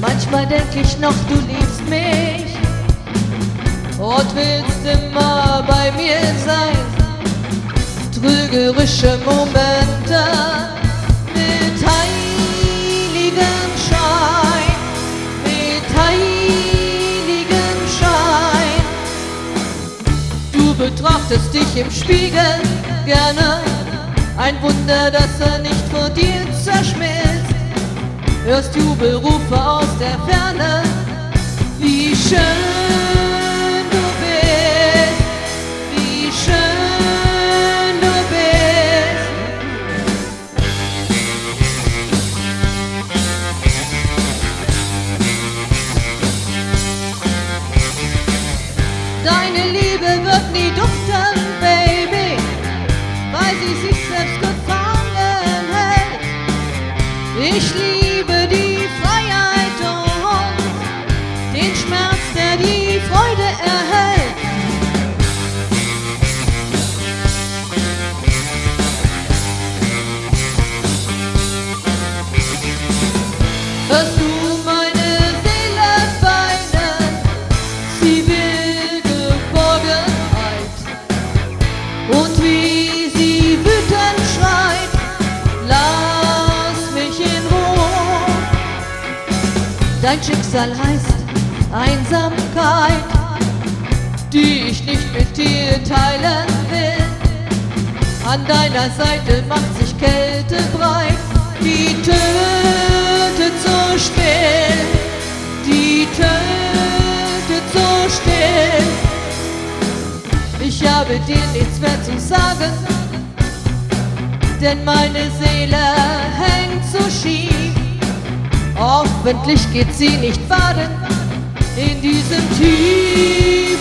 Manchmal denke ich noch, du liebst mich und willst immer bei mir sein. Trügerische Momente. Betrachtest dich im Spiegel gerne, ein Wunder, dass er nicht vor dir zerschmilzt. Hörst Jubelrufe aus der Ferne, wie schön du bist, wie schön du bist. Deine Liebe wird nie duften, Ich Dein Schicksal heißt Einsamkeit, die ich nicht mit dir teilen will. An deiner Seite macht sich Kälte breit, die tötet so still, die tötet so still. Ich habe dir nichts mehr zu sagen, denn meine Seele hängt so schief. Hoffentlich geht sie nicht baden in diesem Tief,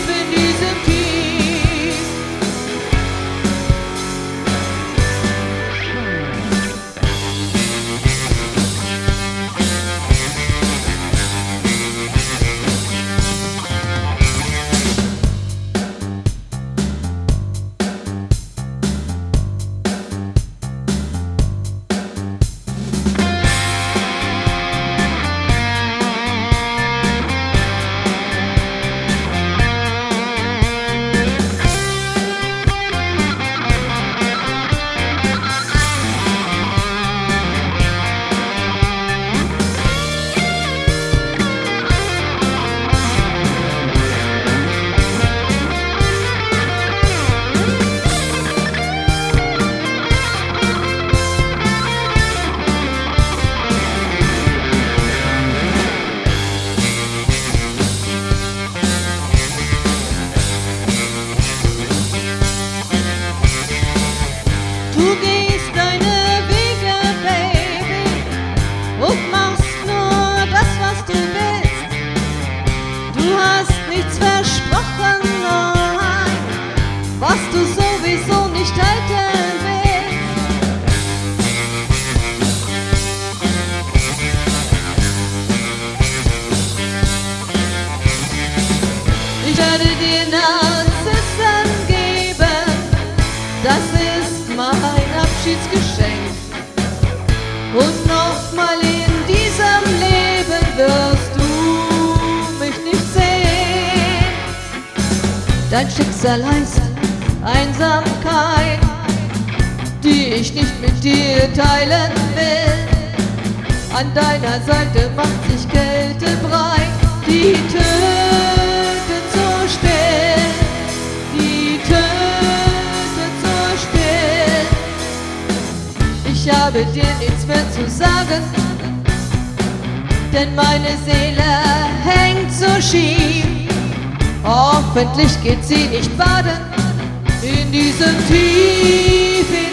Und nochmal in diesem Leben wirst du mich nicht sehen. Dein Schicksal heißt Einsamkeit, die ich nicht mit dir teilen will. An deiner Seite macht sich Kälte breit, die tötet so still, die tötet so still. Ich habe dir nichts mehr zu sagen, denn meine Seele hängt so schief. Hoffentlich geht sie nicht baden in diesem Tief, in